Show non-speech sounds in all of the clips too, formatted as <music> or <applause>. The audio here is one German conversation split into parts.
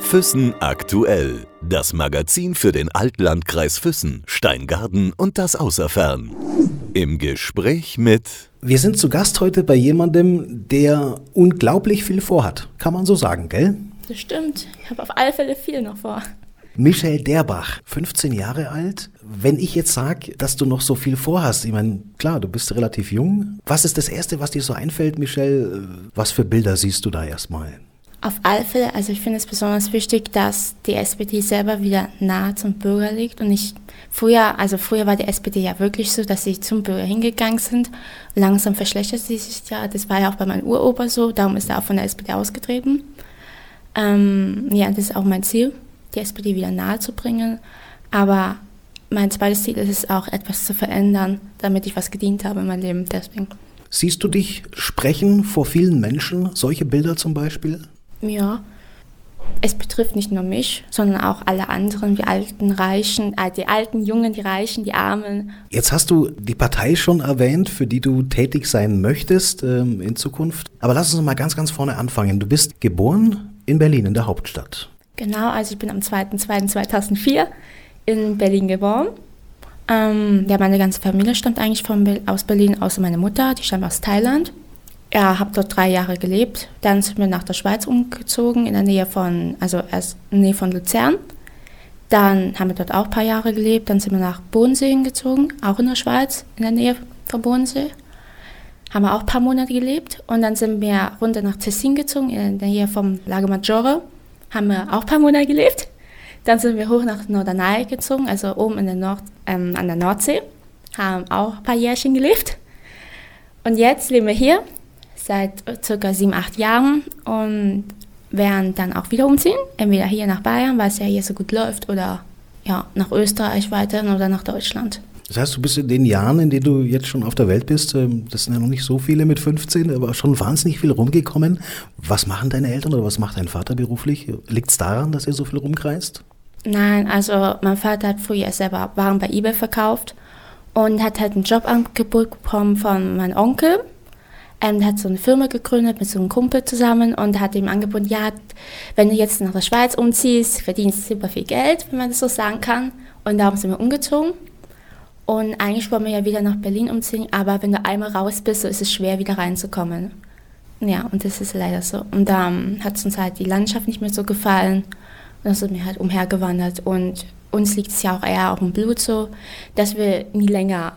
Füssen aktuell. Das Magazin für den Altlandkreis Füssen, Steingarten und das Außerfern. Im Gespräch mit. Wir sind zu Gast heute bei jemandem, der unglaublich viel vorhat. Kann man so sagen, gell? Das stimmt. Ich habe auf alle Fälle viel noch vor. Michelle Derbach, 15 Jahre alt. Wenn ich jetzt sage, dass du noch so viel vorhast, ich meine, klar, du bist relativ jung. Was ist das Erste, was dir so einfällt, Michelle? Was für Bilder siehst du da erstmal? Auf alle Fälle, also ich finde es besonders wichtig, dass die SPD selber wieder nahe zum Bürger liegt und nicht früher, also früher war die SPD ja wirklich so, dass sie zum Bürger hingegangen sind. Langsam verschlechtert sie sich ja, das war ja auch bei meinem Uropa so, darum ist er auch von der SPD ausgetreten. Ähm, ja, das ist auch mein Ziel, die SPD wieder nahe zu bringen, aber mein zweites Ziel ist es auch, etwas zu verändern, damit ich was gedient habe in meinem Leben, deswegen. Siehst du dich sprechen vor vielen Menschen, solche Bilder zum Beispiel? Ja, es betrifft nicht nur mich, sondern auch alle anderen, die alten Reichen, äh, die alten Jungen, die Reichen, die Armen. Jetzt hast du die Partei schon erwähnt, für die du tätig sein möchtest ähm, in Zukunft. Aber lass uns mal ganz, ganz vorne anfangen. Du bist geboren in Berlin, in der Hauptstadt. Genau, also ich bin am 2.2.2004 in Berlin geboren. Ähm, ja, meine ganze Familie stammt eigentlich von, aus Berlin, außer meine Mutter, die stammt aus Thailand. Ja, habe dort drei Jahre gelebt. Dann sind wir nach der Schweiz umgezogen, in der Nähe von, also erst in der Nähe von Luzern. Dann haben wir dort auch ein paar Jahre gelebt. Dann sind wir nach Bodensee gezogen, auch in der Schweiz, in der Nähe von Bodensee. Haben wir auch ein paar Monate gelebt. Und dann sind wir runter nach Tessin gezogen, in der Nähe vom Lago Maggiore. Haben wir auch ein paar Monate gelebt. Dann sind wir hoch nach Norderney gezogen, also oben in der Nord, ähm, an der Nordsee. Haben auch ein paar Jährchen gelebt. Und jetzt leben wir hier seit circa sieben, acht Jahren und werden dann auch wieder umziehen. Entweder hier nach Bayern, weil es ja hier so gut läuft, oder ja, nach Österreich weiter oder nach Deutschland. Das heißt, du bist in den Jahren, in denen du jetzt schon auf der Welt bist, ähm, das sind ja noch nicht so viele mit 15, aber schon wahnsinnig viel rumgekommen. Was machen deine Eltern oder was macht dein Vater beruflich? Liegt es daran, dass er so viel rumkreist? Nein, also mein Vater hat früher selber Waren bei eBay verkauft und hat halt ein Jobangebot bekommen von meinem Onkel ähm, hat so eine Firma gegründet mit so einem Kumpel zusammen und hat ihm angeboten, ja, wenn du jetzt nach der Schweiz umziehst, verdienst du super viel Geld, wenn man das so sagen kann. Und darum sind wir umgezogen. Und eigentlich wollen wir ja wieder nach Berlin umziehen, aber wenn du einmal raus bist, so ist es schwer, wieder reinzukommen. Ja, und das ist leider so. Und da ähm, hat uns halt die Landschaft nicht mehr so gefallen. Und dann sind wir halt umhergewandert. Und uns liegt es ja auch eher auf dem Blut so, dass wir nie länger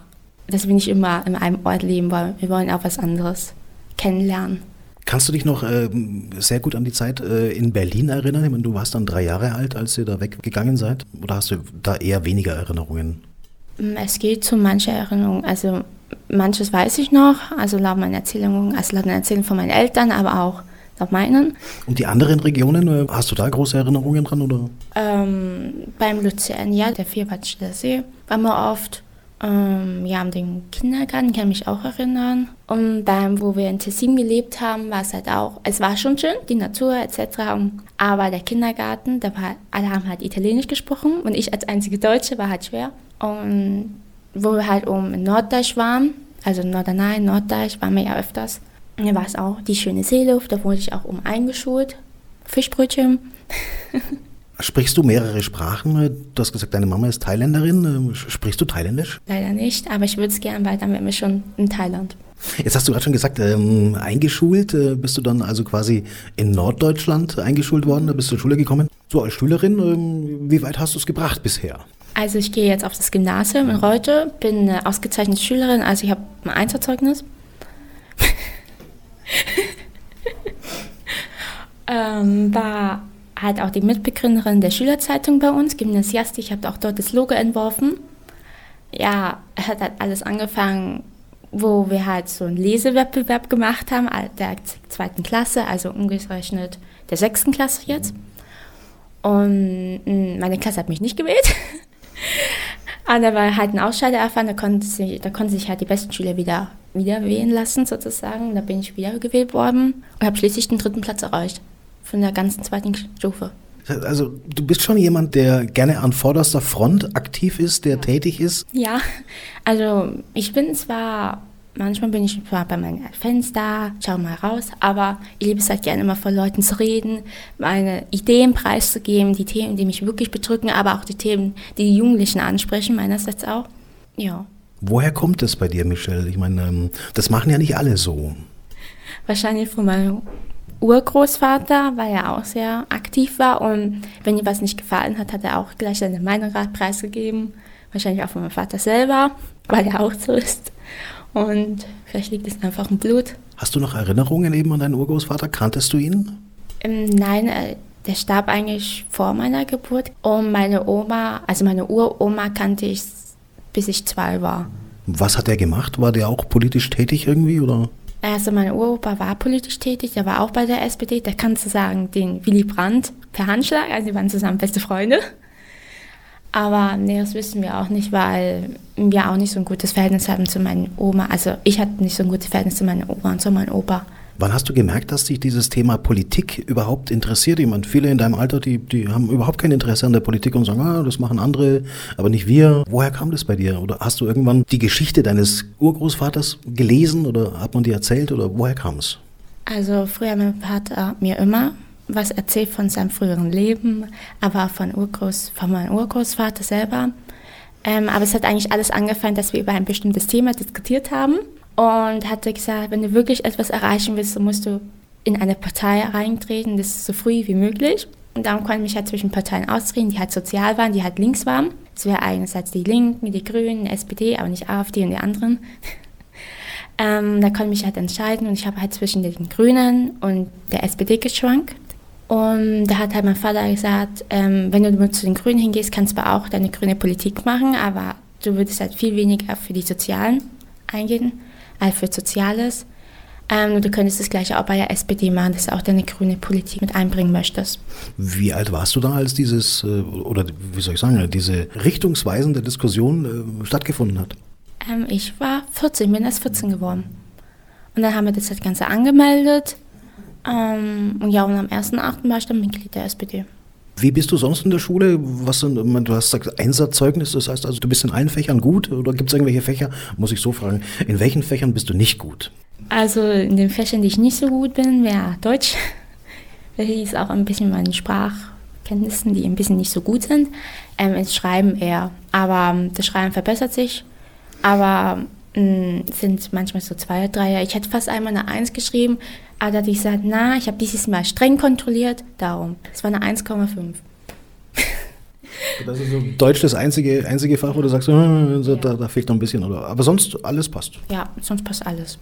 dass wir nicht immer in einem Ort leben wollen. Wir wollen auch was anderes kennenlernen. Kannst du dich noch äh, sehr gut an die Zeit äh, in Berlin erinnern? Ich meine, du warst dann drei Jahre alt, als ihr da weggegangen seid. Oder hast du da eher weniger Erinnerungen? Mm, es geht zu mancher Erinnerung. Also manches weiß ich noch, also laut meinen Erzählungen, also laut den Erzählungen von meinen Eltern, aber auch laut meinen. Und die anderen Regionen, äh, hast du da große Erinnerungen dran? Oder? Ähm, beim Luzern, ja, der Vierwaldstätter See, waren wir oft. Ähm, ja, an den Kindergarten kann ich mich auch erinnern. Und beim, wo wir in Tessin gelebt haben, war es halt auch, es war schon schön, die Natur etc. Aber der Kindergarten, da war, alle haben halt Italienisch gesprochen und ich als einzige Deutsche war halt schwer. Und wo wir halt oben in Norddeutsch waren, also Norderney, Norddeutsch, waren wir ja öfters. Und da war es auch die schöne Seeluft, da wurde ich auch um eingeschult. Fischbrötchen. <laughs> Sprichst du mehrere Sprachen? Du hast gesagt, deine Mama ist Thailänderin. Sprichst du Thailändisch? Leider nicht, aber ich würde es gerne, weil dann wären wir schon in Thailand. Jetzt hast du gerade schon gesagt, ähm, eingeschult. Äh, bist du dann also quasi in Norddeutschland eingeschult worden? Da bist du zur Schule gekommen. So als Schülerin, ähm, wie weit hast du es gebracht bisher? Also ich gehe jetzt auf das Gymnasium in Reute, bin eine ausgezeichnete Schülerin, also ich habe ein Einserzeugnis. <laughs> ähm, war halt auch die Mitbegründerin der Schülerzeitung bei uns, Gymnasiast. Ich habe auch dort das Logo entworfen. Ja, hat halt alles angefangen, wo wir halt so einen Lesewettbewerb gemacht haben, der zweiten Klasse, also umgerechnet der sechsten Klasse jetzt. Und hm, meine Klasse hat mich nicht gewählt. <laughs> Aber war halt ein Ausscheider erfahren, da konnten sich, da konnten sich halt die besten Schüler wieder, wieder wählen lassen, sozusagen. Da bin ich wieder gewählt worden und habe schließlich den dritten Platz erreicht von der ganzen zweiten Stufe. Also du bist schon jemand, der gerne an vorderster Front aktiv ist, der tätig ist? Ja, also ich bin zwar Manchmal bin ich zwar bei meinem Fenster, schaue mal raus, aber ich liebe es halt gerne immer vor Leuten zu reden, meine Ideen preiszugeben, die Themen, die mich wirklich bedrücken, aber auch die Themen, die die Jugendlichen ansprechen, meinerseits auch. Ja. Woher kommt das bei dir, Michelle? Ich meine, ähm, das machen ja nicht alle so. Wahrscheinlich von meinem Urgroßvater, weil er auch sehr aktiv war und wenn ihm was nicht gefallen hat, hat er auch gleich seine Meinung preisgegeben. Wahrscheinlich auch von meinem Vater selber, weil er auch so ist. Und vielleicht liegt es einfach im Blut. Hast du noch Erinnerungen eben an deinen Urgroßvater? Kanntest du ihn? Ähm, nein, äh, der starb eigentlich vor meiner Geburt. Und meine Oma, also meine Uroma kannte ich bis ich zwei war. Was hat er gemacht? War der auch politisch tätig irgendwie oder? Also mein Uropa war politisch tätig, der war auch bei der SPD. Da kannst du sagen, den Willy Brandt per Handschlag, also die waren zusammen beste Freunde. Aber nee, das wissen wir auch nicht, weil wir auch nicht so ein gutes Verhältnis haben zu meinen Oma. Also ich hatte nicht so ein gutes Verhältnis zu meiner Oma und zu meinem Opa. Wann hast du gemerkt, dass dich dieses Thema Politik überhaupt interessiert? Ich meine, viele in deinem Alter, die, die haben überhaupt kein Interesse an der Politik und sagen, ah, das machen andere, aber nicht wir. Woher kam das bei dir? Oder hast du irgendwann die Geschichte deines Urgroßvaters gelesen oder hat man dir erzählt oder woher kam es? Also früher mein Vater mir immer was erzählt von seinem früheren Leben, aber auch von, Urgroß, von meinem Urgroßvater selber. Ähm, aber es hat eigentlich alles angefangen, dass wir über ein bestimmtes Thema diskutiert haben und hatte gesagt, wenn du wirklich etwas erreichen willst, dann musst du in eine Partei reintreten, das so früh wie möglich. Und darum konnte ich mich halt zwischen Parteien ausreden, die halt sozial waren, die halt links waren. Das wäre einerseits die Linken, die Grünen, SPD, aber nicht AfD und die anderen. <laughs> ähm, da konnte ich mich halt entscheiden und ich habe halt zwischen den Grünen und der SPD geschwankt. Und da hat halt mein Vater gesagt, ähm, wenn du zu den Grünen hingehst, kannst du auch deine grüne Politik machen, aber du würdest halt viel weniger für die Sozialen eingehen für Soziales. Ähm, du könntest das gleiche auch bei der SPD machen, dass du auch deine grüne Politik mit einbringen möchtest. Wie alt warst du da, als dieses, äh, oder wie soll ich sagen, diese richtungsweisende Diskussion äh, stattgefunden hat? Ähm, ich war 14, bin erst 14 geworden. Und dann haben wir das Ganze angemeldet. Ähm, und ja, und am 1.8. war ich dann Mitglied der SPD. Wie bist du sonst in der Schule? Was sind, du hast gesagt Einsatzzeugnis, das heißt also, du bist in allen Fächern gut oder gibt es irgendwelche Fächer? Muss ich so fragen, in welchen Fächern bist du nicht gut? Also in den Fächern, die ich nicht so gut bin, wäre Deutsch. <laughs> Das ist auch ein bisschen meine Sprachkenntnissen, die ein bisschen nicht so gut sind. Ähm, ins Schreiben eher. Aber ähm, das Schreiben verbessert sich. Aber mh, mm, sind manchmal so zwei, drei. Ich hätte fast einmal eine Eins geschrieben, aber da hatte ich gesagt, na, ich habe dieses Mal streng kontrolliert, darum. Es war eine 1,5. <laughs> Das ist so Deutsch das einzige, einzige Fach, wo du sagst, äh, da, da fehlt noch ein bisschen. Oder, aber sonst alles passt. Ja, sonst passt alles.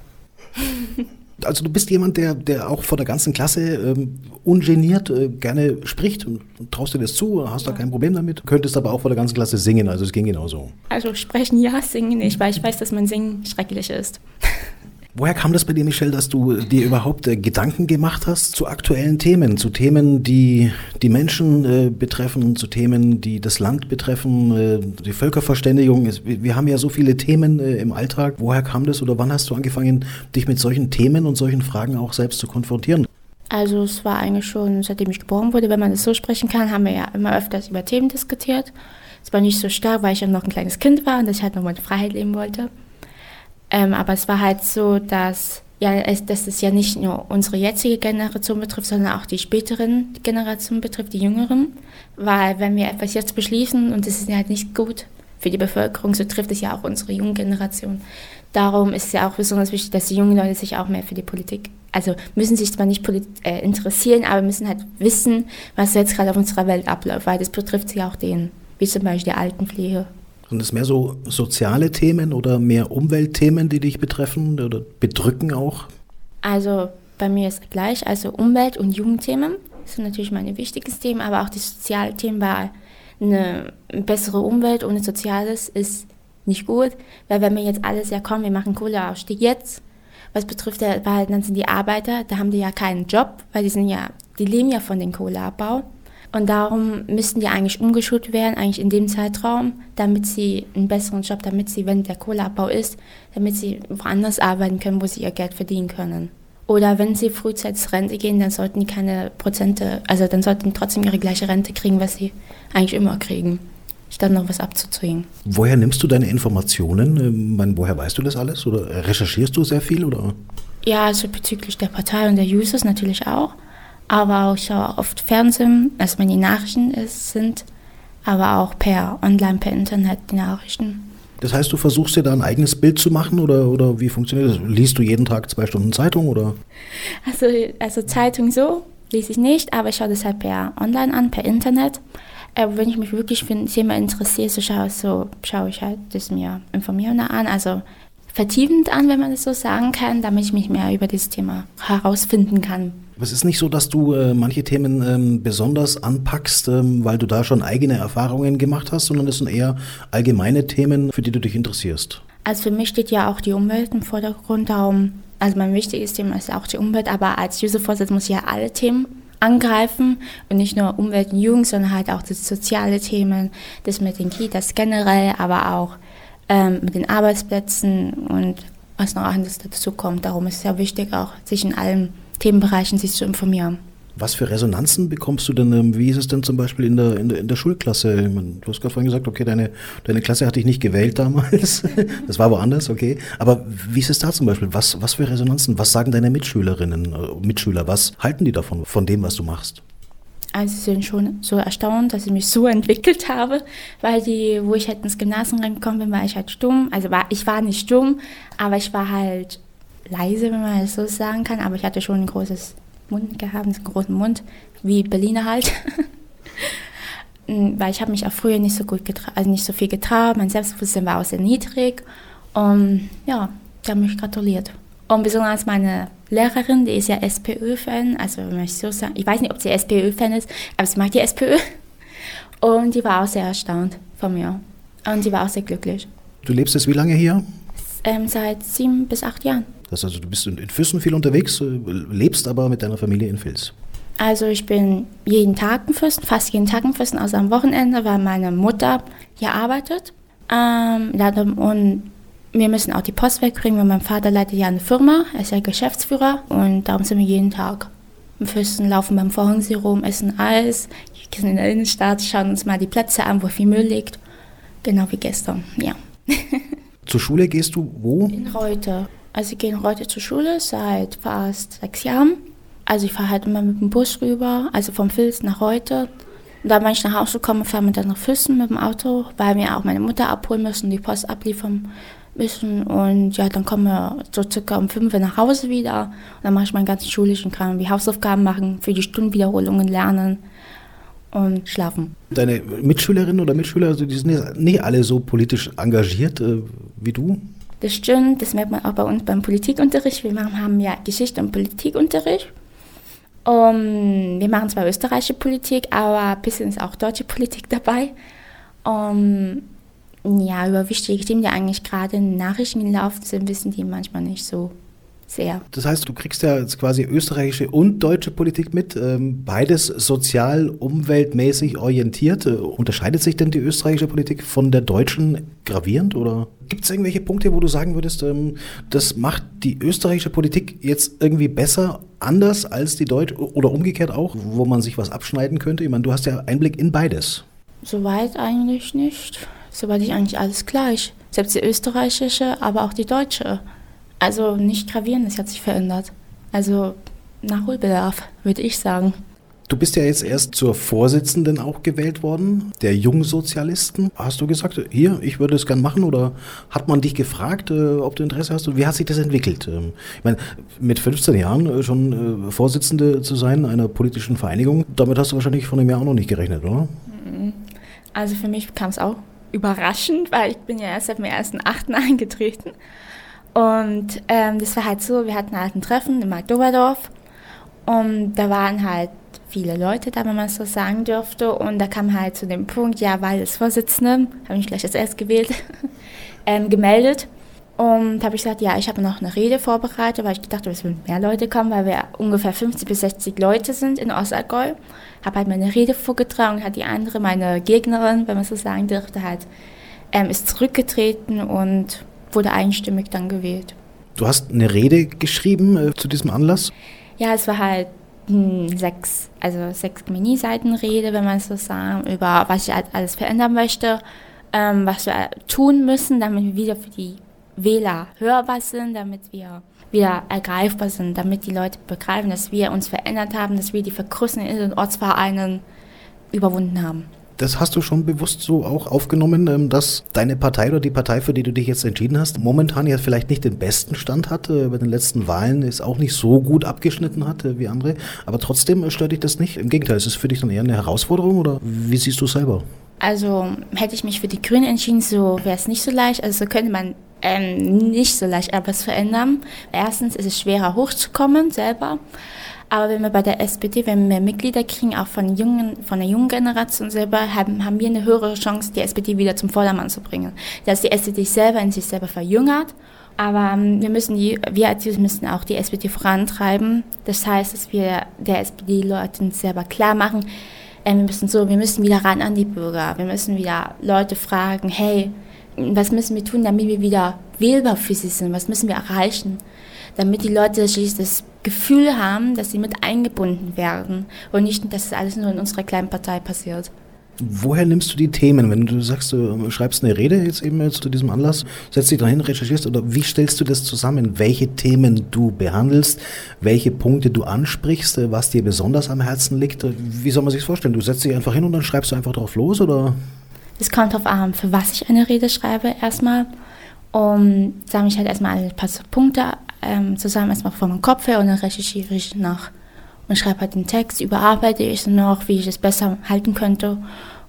<laughs> Also du bist jemand, der, der auch vor der ganzen Klasse ähm, ungeniert äh, gerne spricht und, und, traust dir das zu, hast ja. da kein Problem damit, könntest aber auch vor der ganzen Klasse singen, also es ging genauso. Also sprechen ja, singen nicht, weil ich weiß, dass mein Singen schrecklich ist. <laughs> Woher kam das bei dir, Michelle, dass du dir überhaupt äh, Gedanken gemacht hast zu aktuellen Themen, zu Themen, die die Menschen äh, betreffen, zu Themen, die das Land betreffen, äh, die Völkerverständigung? Wir haben ja so viele Themen äh, im Alltag. Woher kam das oder wann hast du angefangen, dich mit solchen Themen und solchen Fragen auch selbst zu konfrontieren? Also es war eigentlich schon, seitdem ich geboren wurde, wenn man das so sprechen kann, haben wir ja immer öfters über Themen diskutiert. Es war nicht so stark, weil ich ja noch ein kleines Kind war und ich halt noch meine Freiheit leben wollte. Ähm, aber es war halt so, dass, ja, es, dass es ja nicht nur unsere jetzige Generation betrifft, sondern auch die späteren Generationen betrifft, die jüngeren. Weil wenn wir etwas jetzt beschließen und es ist ja halt nicht gut für die Bevölkerung, so trifft es ja auch unsere junge Generation. Darum ist es ja auch besonders wichtig, dass die jungen Leute sich auch mehr für die Politik, also müssen sich zwar nicht äh, interessieren, aber müssen halt wissen, was jetzt gerade auf unserer Welt abläuft, weil das betrifft sie auch denen, wie zum Beispiel die Altenpflege sind es mehr so soziale Themen oder mehr Umweltthemen, die dich betreffen oder bedrücken auch? Also bei mir ist gleich, also Umwelt- und Jugendthemen sind natürlich meine wichtigsten Themen, aber auch die Sozialthemen, weil eine bessere Umwelt ohne Soziales ist nicht gut, weil wenn wir jetzt alles ja kommen, wir machen Kohleausstieg jetzt, was betrifft der, weil dann sind die Arbeiter, da haben die ja keinen Job, weil die sind ja, die leben ja von dem Kohleabbau. Und darum müssten die eigentlich umgeschult werden, eigentlich in dem Zeitraum, damit sie einen besseren Job, damit sie, wenn der Kohleabbau ist, damit sie woanders arbeiten können, wo sie ihr Geld verdienen können. Oder wenn sie frühzeitig Rente gehen, dann sollten die keine Prozente, also dann sollten die trotzdem ihre gleiche Rente kriegen, was sie eigentlich immer kriegen. statt noch was abzuzwingen. Woher nimmst du deine Informationen? Ähm, meine, woher weißt du das alles? Oder recherchierst du sehr viel? Oder? Ja, also bezüglich der Partei und der Users natürlich auch. Aber auch, ich schaue oft Fernsehen, wenn die Nachrichten ist, sind, aber auch per Online, per Internet die Nachrichten. Das heißt, du versuchst dir da ein eigenes Bild zu machen oder, oder wie funktioniert das? Liest du jeden Tag zwei Stunden Zeitung oder? Also, also Zeitung so lese ich nicht, aber ich schaue das halt per Online an, per Internet. Aber wenn ich mich wirklich für ein Thema interessiere, so schaue, so schaue ich halt das mir informierender an, also vertiefend an, wenn man das so sagen kann, damit ich mich mehr über dieses Thema herausfinden kann. Aber es ist nicht so, dass du äh, manche Themen ähm, besonders anpackst, ähm, weil du da schon eigene Erfahrungen gemacht hast, sondern es sind eher allgemeine Themen, für die du dich interessierst. Also für mich steht ja auch die Umwelt im Vordergrund, darum, also mein wichtiges Thema ist auch die Umwelt, aber als Uservorsitz muss ich ja alle Themen angreifen und nicht nur Umwelt und Jugend, sondern halt auch das soziale Themen, das mit den Kitas generell, aber auch ähm, mit den Arbeitsplätzen und was noch anderes dazu kommt. Darum ist es sehr wichtig, auch sich in allen Themenbereichen sich zu informieren. Was für Resonanzen bekommst du denn? Ähm, wie ist es denn zum Beispiel in der, in der, in der Schulklasse? Du hast gerade vorhin gesagt, okay, deine, deine Klasse hatte ich nicht gewählt damals. <laughs> Das war woanders, okay. Aber wie ist es da zum Beispiel? Was, was für Resonanzen? Was sagen deine Mitschülerinnen, äh, Mitschüler? Was halten die davon, von dem, was du machst? Also sie sind schon so erstaunt, dass ich mich so <laughs> entwickelt habe, weil die, wo ich halt ins Gymnasium reingekommen bin, war ich halt stumm. Also war, ich war nicht stumm, aber ich war halt leise, wenn man das so sagen kann, aber ich hatte schon ein großes Mund gehabt, einen großen Mund, wie Berliner halt. <laughs> Weil ich habe mich auch früher nicht so gut getraut, also nicht so viel getraut, mein Selbstbewusstsein war auch sehr niedrig. Und ja, die haben mich gratuliert. Und besonders meine Lehrerin, die ist ja SPÖ-Fan, also wenn ich so sagen, ich weiß nicht, ob sie SPÖ-Fan ist, aber sie mag die SPÖ. <laughs> Und die war auch sehr erstaunt von mir. Und sie war auch sehr glücklich. Du lebst jetzt wie lange hier? Ähm, seit sieben bis acht Jahren. Das also, du bist in Füssen viel unterwegs, äh, lebst aber mit deiner Familie in Vils. Also ich bin jeden Tag in Füssen, fast jeden Tag in Füssen, außer am Wochenende, weil meine Mutter hier arbeitet. Ähm, und wir müssen auch die Post wegbringen, weil mein Vater leitet ja eine Firma, er ist ja Geschäftsführer und darum sind wir jeden Tag in Füssen, laufen beim Vorhangsee rum, essen Eis, gehen in der Innenstadt, schauen uns mal die Plätze an, wo viel Müll liegt. Genau wie gestern, ja. <laughs> Zur Schule gehst du wo? In Reute. Also ich gehe heute zur Schule seit fast sechs Jahren. Also ich fahre halt immer mit dem Bus rüber, also vom Vils nach heute. Und dann, wenn ich nach Hause komme, fahren wir dann nach Füssen mit dem Auto, weil wir auch meine Mutter abholen müssen, die Post abliefern müssen. Und ja, dann kommen wir so circa um fünf Uhr nach Hause wieder. Und dann mache ich meinen ganzen schulischen Kram, wie Hausaufgaben machen, für die Stundenwiederholungen lernen und schlafen. Deine Mitschülerinnen oder Mitschüler, also die sind nicht alle so politisch engagiert äh, wie du? Das stimmt, das merkt man auch bei uns beim Politikunterricht. Wir haben ja Geschichte und Politikunterricht. Um, wir machen zwar österreichische Politik, aber ein bisschen ist auch deutsche Politik dabei. Um, ja, über wichtige Themen, die eigentlich gerade in Nachrichten gelaufen sind, wissen die manchmal nicht so sehr. Das heißt, du kriegst ja jetzt quasi österreichische und deutsche Politik mit, ähm, beides sozial, umweltmäßig orientiert. Äh, unterscheidet sich denn die österreichische Politik von der deutschen gravierend oder gibt es irgendwelche Punkte, wo du sagen würdest, ähm, das macht die österreichische Politik jetzt irgendwie besser, anders als die deutsche oder umgekehrt auch, wo man sich was abschneiden könnte? Ich meine, du hast ja Einblick in beides. Soweit eigentlich nicht. Soweit ich eigentlich alles gleich. Selbst die österreichische, aber auch die deutsche. Also nicht gravierend, es hat sich verändert. Also Nachholbedarf, würde ich sagen. Du bist ja jetzt erst zur Vorsitzenden auch gewählt worden, der Jungsozialisten. Hast du gesagt, hier, ich würde es gern machen oder hat man dich gefragt, äh, ob du Interesse hast? Und wie hat sich das entwickelt? Ähm, ich meine, mit 15 Jahren äh, schon äh, Vorsitzende zu sein einer politischen Vereinigung, damit hast du wahrscheinlich von dem Jahr auch noch nicht gerechnet, oder? Mhm. Also für mich kam es auch überraschend, weil ich bin ja erst seit dem 1.8. <laughs> eingetreten. Und ähm, das war halt so, wir hatten halt ein Treffen in Magdoberdorf und da waren halt viele Leute da, wenn man so sagen dürfte. Und da kam halt zu dem Punkt, ja, weil das Vorsitzende, habe ich gleich als erst gewählt, <laughs> ähm, gemeldet. Und habe ich gesagt, ja, ich habe noch eine Rede vorbereitet, weil ich gedacht habe, es würden mehr Leute kommen, weil wir ungefähr 50 bis 60 Leute sind in Ostallgäu. Habe halt meine Rede vorgetragen, hat die andere, meine Gegnerin, wenn man so sagen dürfte, halt, ähm, ist zurückgetreten und wurde einstimmig dann gewählt. Du hast eine Rede geschrieben äh, zu diesem Anlass? Ja, es war halt hm, sechs, also sechs Mini-Seiten rede, wenn man so sagen, über was ich alles verändern möchte, ähm, was wir tun müssen, damit wir wieder für die Wähler hörbar sind, damit wir wieder ergreifbar sind, damit die Leute begreifen, dass wir uns verändert haben, dass wir die Vergrößerung in den Ortsvereinen überwunden haben. Das hast du schon bewusst so auch aufgenommen, ähm, dass deine Partei oder die Partei, für die du dich jetzt entschieden hast, momentan ja vielleicht nicht den besten Stand hat. Äh, bei den letzten Wahlen ist auch nicht so gut abgeschnitten hat äh, wie andere. Aber trotzdem äh, stört dich das nicht. Im Gegenteil, ist es für dich dann eher eine Herausforderung oder wie siehst du es selber? Also hätte ich mich für die Grünen entschieden, so wäre es nicht so leicht. Also könnte man ähm, nicht so leicht etwas verändern. Erstens ist es schwerer hochzukommen selber. Aber wenn wir bei der SPD, wenn wir mehr Mitglieder kriegen, auch von, jungen, von der jungen Generation selber, haben, haben wir eine höhere Chance, die SPD wieder zum Vordermann zu bringen. Dass die SPD selber in sich selber verjüngert. Aber ähm, wir müssen die, wir als Jusos müssen auch die SPD vorantreiben. Das heißt, dass wir der SPD-Leuten selber klar machen, äh, wir müssen so, wir müssen wieder ran an die Bürger. Wir müssen wieder Leute fragen, hey, was müssen wir tun, damit wir wieder wählbar für sie sind? Was müssen wir erreichen? damit die Leute das Gefühl haben, dass sie mit eingebunden werden und nicht, dass es alles nur in unserer kleinen Partei passiert. Woher nimmst du die Themen? Wenn du sagst, du schreibst eine Rede jetzt eben zu diesem Anlass, setzt dich dahin, recherchierst oder wie stellst du das zusammen? Welche Themen du behandelst, welche Punkte du ansprichst, was dir besonders am Herzen liegt? Wie soll man sich das vorstellen? Du setzt dich einfach hin und dann schreibst du einfach drauf los oder? Es kommt darauf an, für was ich eine Rede schreibe erstmal. Und sammle ich halt erstmal ein paar Punkte ähm, zusammen erstmal von meinem Kopf her und dann recherchiere ich nach und schreibe halt den Text, überarbeite ich es noch, wie ich es besser halten könnte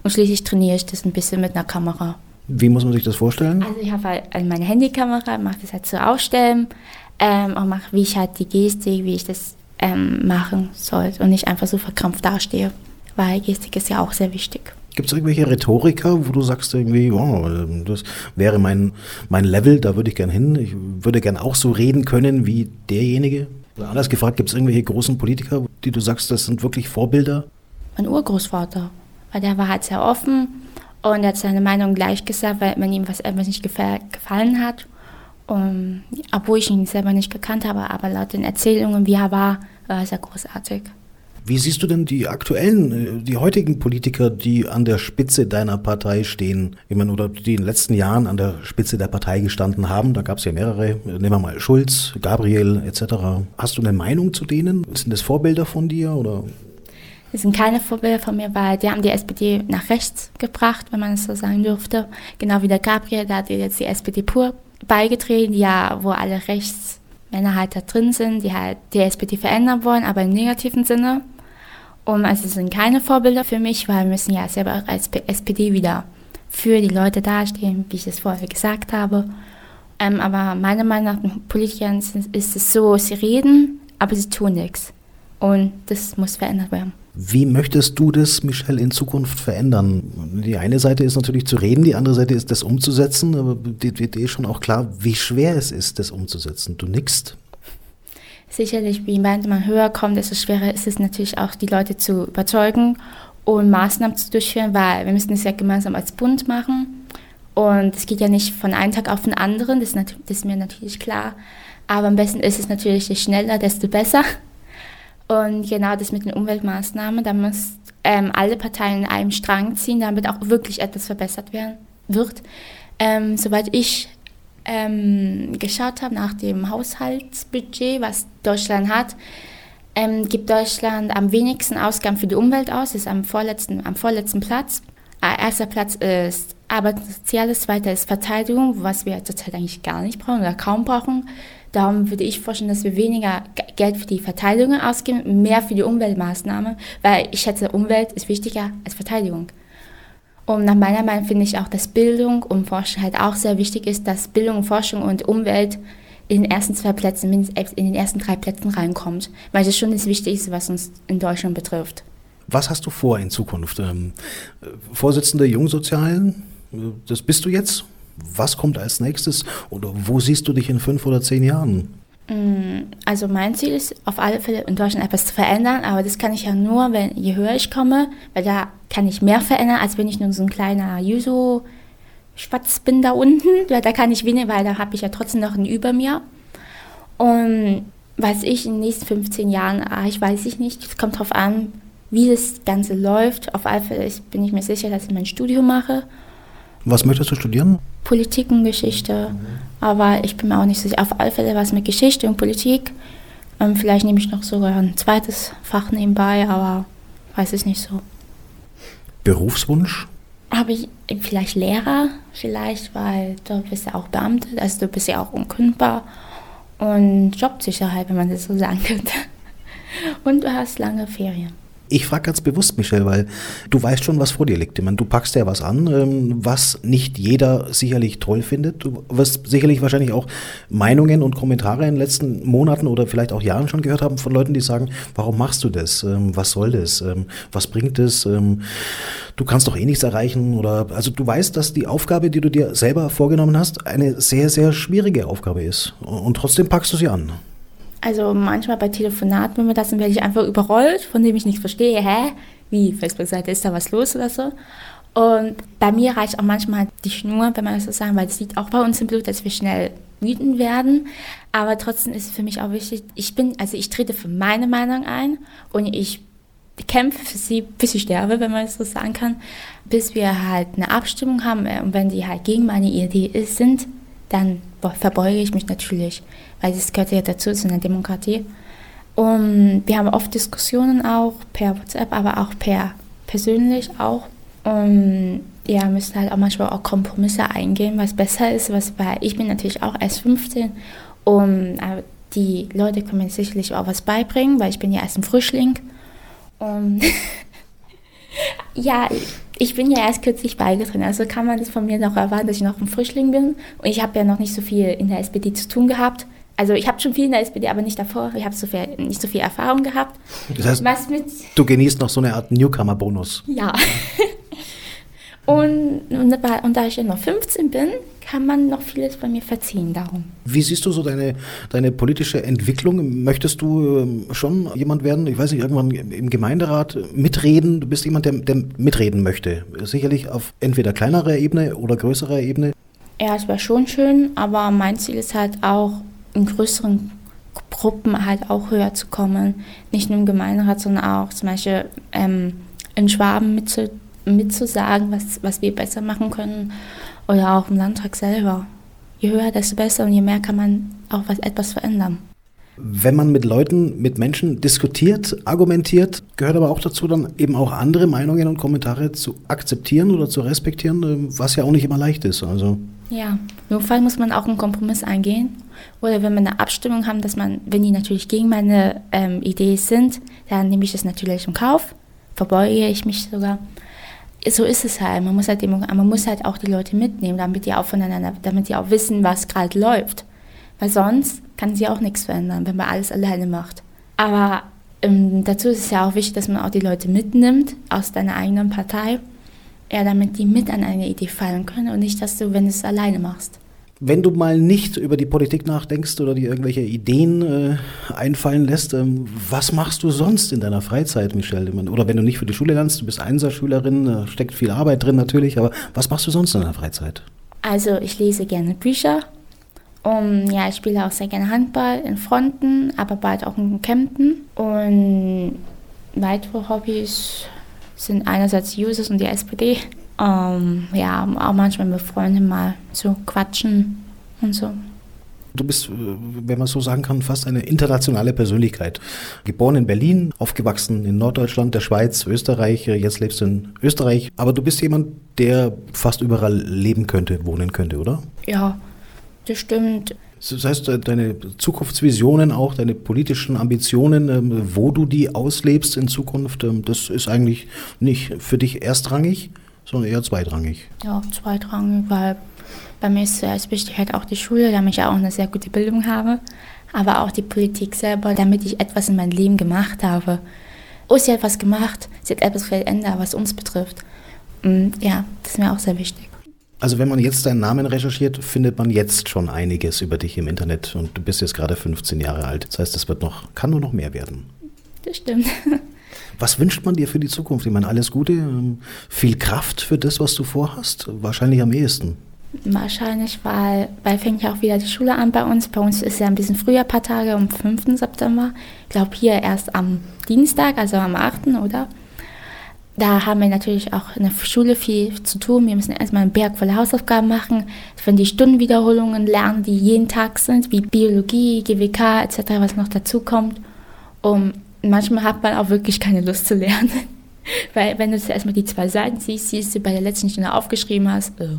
und schließlich trainiere ich das ein bisschen mit einer Kamera. Wie muss man sich das vorstellen? Also ich habe halt meine Handykamera, mache das halt so aufstellen ähm, und mache, wie ich halt die Gestik, wie ich das ähm, machen soll und nicht einfach so verkrampft dastehe, weil Gestik ist ja auch sehr wichtig. Gibt es irgendwelche Rhetoriker, wo du sagst irgendwie, wow, das wäre mein, mein Level, da würde ich gern hin. Ich würde gern auch so reden können wie derjenige? Oder anders gefragt, gibt es irgendwelche großen Politiker, die du sagst, das sind wirklich Vorbilder? Mein Urgroßvater, weil der war halt sehr offen und er hat seine Meinung gleich gesagt, weil man ihm was etwas nicht gefallen hat. Und, obwohl ich ihn selber nicht gekannt habe, aber laut den Erzählungen, wie er war, war er sehr großartig. Wie siehst du denn die aktuellen, äh, die heutigen Politiker, die an der Spitze deiner Partei stehen? Ich meine, oder die in den letzten Jahren an der Spitze der Partei gestanden haben? Da gab es ja mehrere. Nehmen wir mal Schulz, Gabriel etc. Hast du eine Meinung zu denen? Sind das Vorbilder von dir oder? Das sind keine Vorbilder von mir, weil die haben die SPD nach rechts gebracht, wenn man es so sagen dürfte. Genau wie der Gabriel, da hat jetzt die SPD pur beigetreten, ja, wo alle Rechtsmänner halt da drin sind, die halt die SPD verändern wollen, aber im negativen Sinne. Und also es sind keine Vorbilder für mich, weil wir müssen ja selber als SPD wieder für die Leute dastehen, wie ich es vorher gesagt habe. Ähm, aber meiner Meinung nach, Politikern ist es so, sie reden, aber sie tun nichts. Und das muss verändert werden. Wie möchtest du das, Michelle, in Zukunft verändern? Die eine Seite ist natürlich zu reden, die andere Seite ist das umzusetzen, aber dir ist schon auch klar, wie schwer es ist, das umzusetzen. Du nickst. Sicherlich, wie man höher kommt, desto schwerer ist es natürlich auch, die Leute zu überzeugen und Maßnahmen zu durchführen, weil wir müssen es ja gemeinsam als Bund machen. Und es geht ja nicht von einem Tag auf den anderen, das ist, das ist mir natürlich klar. Aber am besten ist es natürlich, je schneller, desto besser. Und genau das mit den Umweltmaßnahmen, da müssen ähm, alle Parteien in einem Strang ziehen, damit auch wirklich etwas verbessert werden wird. Ähm, soweit ich ähm, geschaut habe nach dem Haushaltsbudget, was Deutschland hat, ähm, gibt Deutschland am wenigsten Ausgaben für die Umwelt aus, ist am vorletzten, am vorletzten Platz. Äh, erster Platz ist Arbeit und Soziales, zweiter ist Verteidigung, was wir zurzeit eigentlich gar nicht brauchen oder kaum brauchen. Darum würde ich vorstellen, dass wir weniger Geld für die Verteidigung ausgeben, mehr für die Umweltmaßnahmen, weil ich schätze, Umwelt ist wichtiger als Verteidigung. Und nach meiner Meinung finde ich auch, dass Bildung und Forschung halt auch sehr wichtig ist, dass Bildung, Forschung und Umwelt in den ersten zwei Plätzen, mindestens in den ersten drei Plätzen reinkommt, weil das schon das Wichtigste, was uns in Deutschland betrifft. Was hast du vor in Zukunft? Ähm, Vorsitzende Jungsozialen, das bist du jetzt? Was kommt als nächstes oder wo siehst du dich in fünf oder zehn Jahren? Mm, also mein Ziel ist auf alle Fälle in Deutschland etwas zu verändern, aber das kann ich ja nur, wenn je höher ich komme, weil da kann ich mehr verändern, als wenn ich nur so ein kleiner Juso Spatz bin da unten, <laughs> weil da kann ich weniger, weil da habe ich ja trotzdem noch einen über mir. Und Was ich in den nächsten 15 Jahren erreiche, weiß ich nicht. Es kommt darauf an, wie das Ganze läuft. Auf alle Fälle bin ich mir sicher, dass ich mein Studium mache. Was möchtest du studieren? Politik und Geschichte. Aber ich bin mir auch nicht sicher. Auf alle Fälle was mit Geschichte und Politik. Ähm, vielleicht nehme ich noch sogar ein zweites Fach nebenbei, aber weiß ich nicht so. Berufswunsch? Habe ich vielleicht Lehrer, vielleicht, weil du bist ja auch Beamte, also du bist ja auch unkündbar. Und Jobsicherheit, wenn man das so sagen könnte. Und du hast lange Ferien. Ich frage ganz bewusst, Michelle, weil du weißt schon, was vor dir liegt. Ich meine, du packst ja was an, ähm, was nicht jeder sicherlich toll findet. Du wirst sicherlich wahrscheinlich auch Meinungen und Kommentare in den letzten Monaten oder vielleicht auch Jahren schon gehört haben von Leuten, die sagen, warum machst du das? Ähm, was soll das? Ähm, was bringt es? Du kannst doch eh nichts erreichen oder, also du weißt, dass die Aufgabe, die du dir selber vorgenommen hast, eine sehr, sehr schwierige Aufgabe ist. Und trotzdem packst du sie an. Also manchmal bei Telefonaten, wenn wir das sind, werde ich einfach überrollt, von dem ich nichts verstehe. Hä? Wie? Facebook-Seite, ist da was los oder so? Und bei mir reicht auch manchmal die Schnur, wenn man das so sagen, weil es liegt auch bei uns im Blut, dass wir schnell wütend werden. Aber trotzdem ist es für mich auch wichtig, ich bin, also ich trete für meine Meinung ein und ich kämpfe für sie, bis ich sterbe, wenn man das so sagen kann, bis wir halt eine Abstimmung haben. Und wenn die halt gegen meine Idee sind, dann verbeuge ich mich natürlich, weil das gehört ja dazu zu einer Demokratie. Und wir haben oft Diskussionen auch per WhatsApp, aber auch per persönlich auch. Und ja, müssen halt auch manchmal auch Kompromisse eingehen, was besser ist, was weil ich bin natürlich auch erst 15 und die Leute können mir sicherlich auch was beibringen, weil ich bin ja erst ein Frischling. Und <laughs> ja, ich bin ja erst kürzlich beigetreten, also kann man das von mir noch erwarten, dass ich noch ein Frischling bin. Und ich habe ja noch nicht so viel in der SPD zu tun gehabt. Also ich habe schon viel in der SPD, aber nicht davor. Ich habe so nicht so viel Erfahrung gehabt. Das heißt, du genießt noch so eine Art Newcomer-Bonus. Ja. <laughs> und, und, und da ich ja noch 15 bin, kann man noch vieles bei mir verziehen darum. Wie siehst du so deine, deine politische Entwicklung? Möchtest du ähm, schon jemand werden, ich weiß nicht, irgendwann im Gemeinderat mitreden? Du bist jemand, der, der mitreden möchte. Sicherlich auf entweder kleinerer Ebene oder größerer Ebene. Ja, es wäre schon schön, aber mein Ziel ist halt auch, in größeren Gruppen halt auch höher zu kommen. Nicht nur im Gemeinderat, sondern auch zum Beispiel ähm, in Schwaben mitzu, mitzusagen, was, was wir besser machen können oder auch im Landtag selber. Je höher, desto besser und je mehr kann man auch was, etwas verändern. Wenn man mit Leuten, mit Menschen diskutiert, argumentiert, gehört aber auch dazu, dann eben auch andere Meinungen und Kommentare zu akzeptieren oder zu respektieren, was ja auch nicht immer leicht ist. Also ja, im Fall muss man auch einen Kompromiss eingehen. Oder wenn wir eine Abstimmung haben, dass man, wenn die natürlich gegen meine ähm, Idee sind, dann nehme ich das natürlich im Kauf, verbeuge ich mich sogar so ist es halt. Man muss halt, man muss halt auch die Leute mitnehmen, damit die auch voneinander, damit die auch wissen, was gerade läuft. Weil sonst kann sie auch nichts verändern, wenn man alles alleine macht. Aber ähm, dazu ist es ja auch wichtig, dass man auch die Leute mitnimmt aus deiner eigenen Partei, ja, damit die mit an eine Idee fallen können und nicht, dass du, wenn du es alleine machst. Wenn du mal nicht über die Politik nachdenkst oder dir irgendwelche Ideen äh, einfallen lässt, ähm, was machst du sonst in deiner Freizeit, Michelle? Oder wenn du nicht für die Schule lernst, du bist Einserschülerin, da steckt viel Arbeit drin natürlich, aber was machst du sonst in deiner Freizeit? Also ich lese gerne Bücher. Um, ja, ich spiele auch sehr gerne Handball in Fronten, aber bald auch in Kempten. Und weitere Hobbys sind einerseits Users und die SPD. Ähm, ja, auch manchmal mit Freunden mal zu quatschen und so. Du bist, äh, wenn man so sagen kann, fast eine internationale Persönlichkeit. Geboren in Berlin, aufgewachsen in Norddeutschland, der Schweiz, Österreich, jetzt lebst du in Österreich. Aber du bist jemand, der fast überall leben könnte, wohnen könnte, oder? Ja, das stimmt. Das heißt, äh, deine Zukunftsvisionen, auch deine politischen Ambitionen, ähm, wo du die auslebst in Zukunft, ähm, das ist eigentlich nicht für dich erstrangig, sondern eher zweitrangig. Ja, zweitrangig, weil bei mir ist es wichtig halt auch die Schule, damit ich auch eine sehr gute Bildung habe, aber auch die Politik selber, damit ich etwas in meinem Leben gemacht habe. Oh, sie hat was gemacht, sie hat etwas verändert, was uns betrifft. Und ja, das ist mir auch sehr wichtig. Also wenn man jetzt deinen Namen recherchiert, findet man jetzt schon einiges über dich im Internet und du bist jetzt gerade 15 Jahre alt. Das heißt, es wird noch, kann nur noch mehr werden. Das stimmt. <laughs> Was wünscht man dir für die Zukunft? Ich meine, alles Gute, ähm, viel Kraft für das, was du vorhast, wahrscheinlich am ehesten. Wahrscheinlich, weil, weil fängt ja auch wieder die Schule an bei uns. Bei uns ist ja ein bisschen früher, ein paar Tage, am 5. September. Ich glaube hier erst am Dienstag, also am 8. oder? Da haben wir natürlich auch in der Schule viel zu tun. Wir müssen erstmal einen Berg voller Hausaufgaben machen. Wenn die Stundenwiederholungen lernen, die jeden Tag sind, wie Biologie, GWK etc., was noch dazu kommt. Und manchmal hat man auch wirklich keine Lust zu lernen. <laughs> Weil wenn du zuerst mal die zwei Seiten siehst, siehst du bei der letzten Stunde aufgeschrieben hast, oh.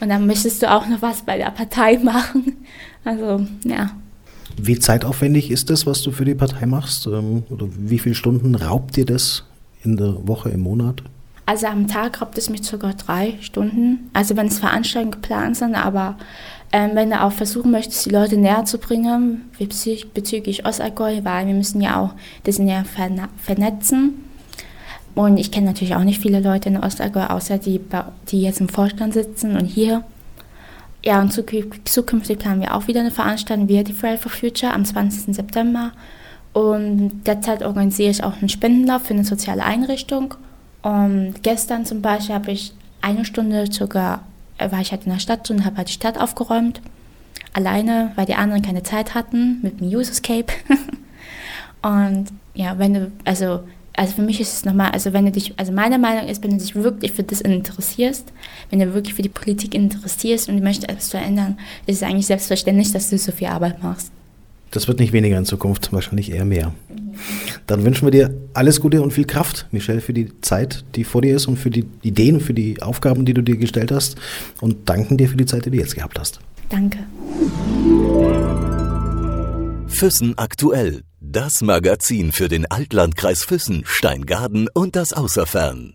und dann möchtest du auch noch was bei der Partei <laughs> machen. Also, ja. Wie zeitaufwendig ist das, was du für die Partei machst? Ähm, oder wie viele Stunden raubt dir das in der Woche, im Monat? Also am Tag raubt es mich sogar drei Stunden. Also wenn es Veranstaltungen geplant sind, aber ähm, wenn du auch versuchen möchtest, die Leute näher zu bringen, bezü bezüglich Ostallgäu, weil wir müssen ja auch das ja vernetzen. Und ich kenne natürlich auch nicht viele Leute in Ostallgäu, außer die, die jetzt im Vorstand sitzen und hier. Ja, und zukünftig planen wir auch wieder eine Veranstaltung, via die Friday for Future am 20. September. Und derzeit organisiere ich auch einen Spendenlauf für eine soziale Einrichtung. Und gestern zum Beispiel habe ich eine Stunde sogar, äh, war ich halt in der Stadt und habe halt die Stadt aufgeräumt. Alleine, weil die anderen keine Zeit hatten mit dem Userscape. <laughs> und ja, wenn du, also also für mich ist es nochmal, also wenn du dich, also meine Meinung ist, wenn du dich wirklich für das interessierst, wenn du wirklich für die Politik interessierst und du möchtest etwas verändern, ist es eigentlich selbstverständlich, dass du so viel Arbeit machst. Das wird nicht weniger in Zukunft, wahrscheinlich eher mehr. Dann wünschen wir dir alles Gute und viel Kraft, Michelle, für die Zeit, die vor dir ist und für die Ideen, für die Aufgaben, die du dir gestellt hast und danken dir für die Zeit, die du jetzt gehabt hast. Danke. Füssen aktuell das Magazin für den Altlandkreis Füssen, Steingaden und das Außerfern.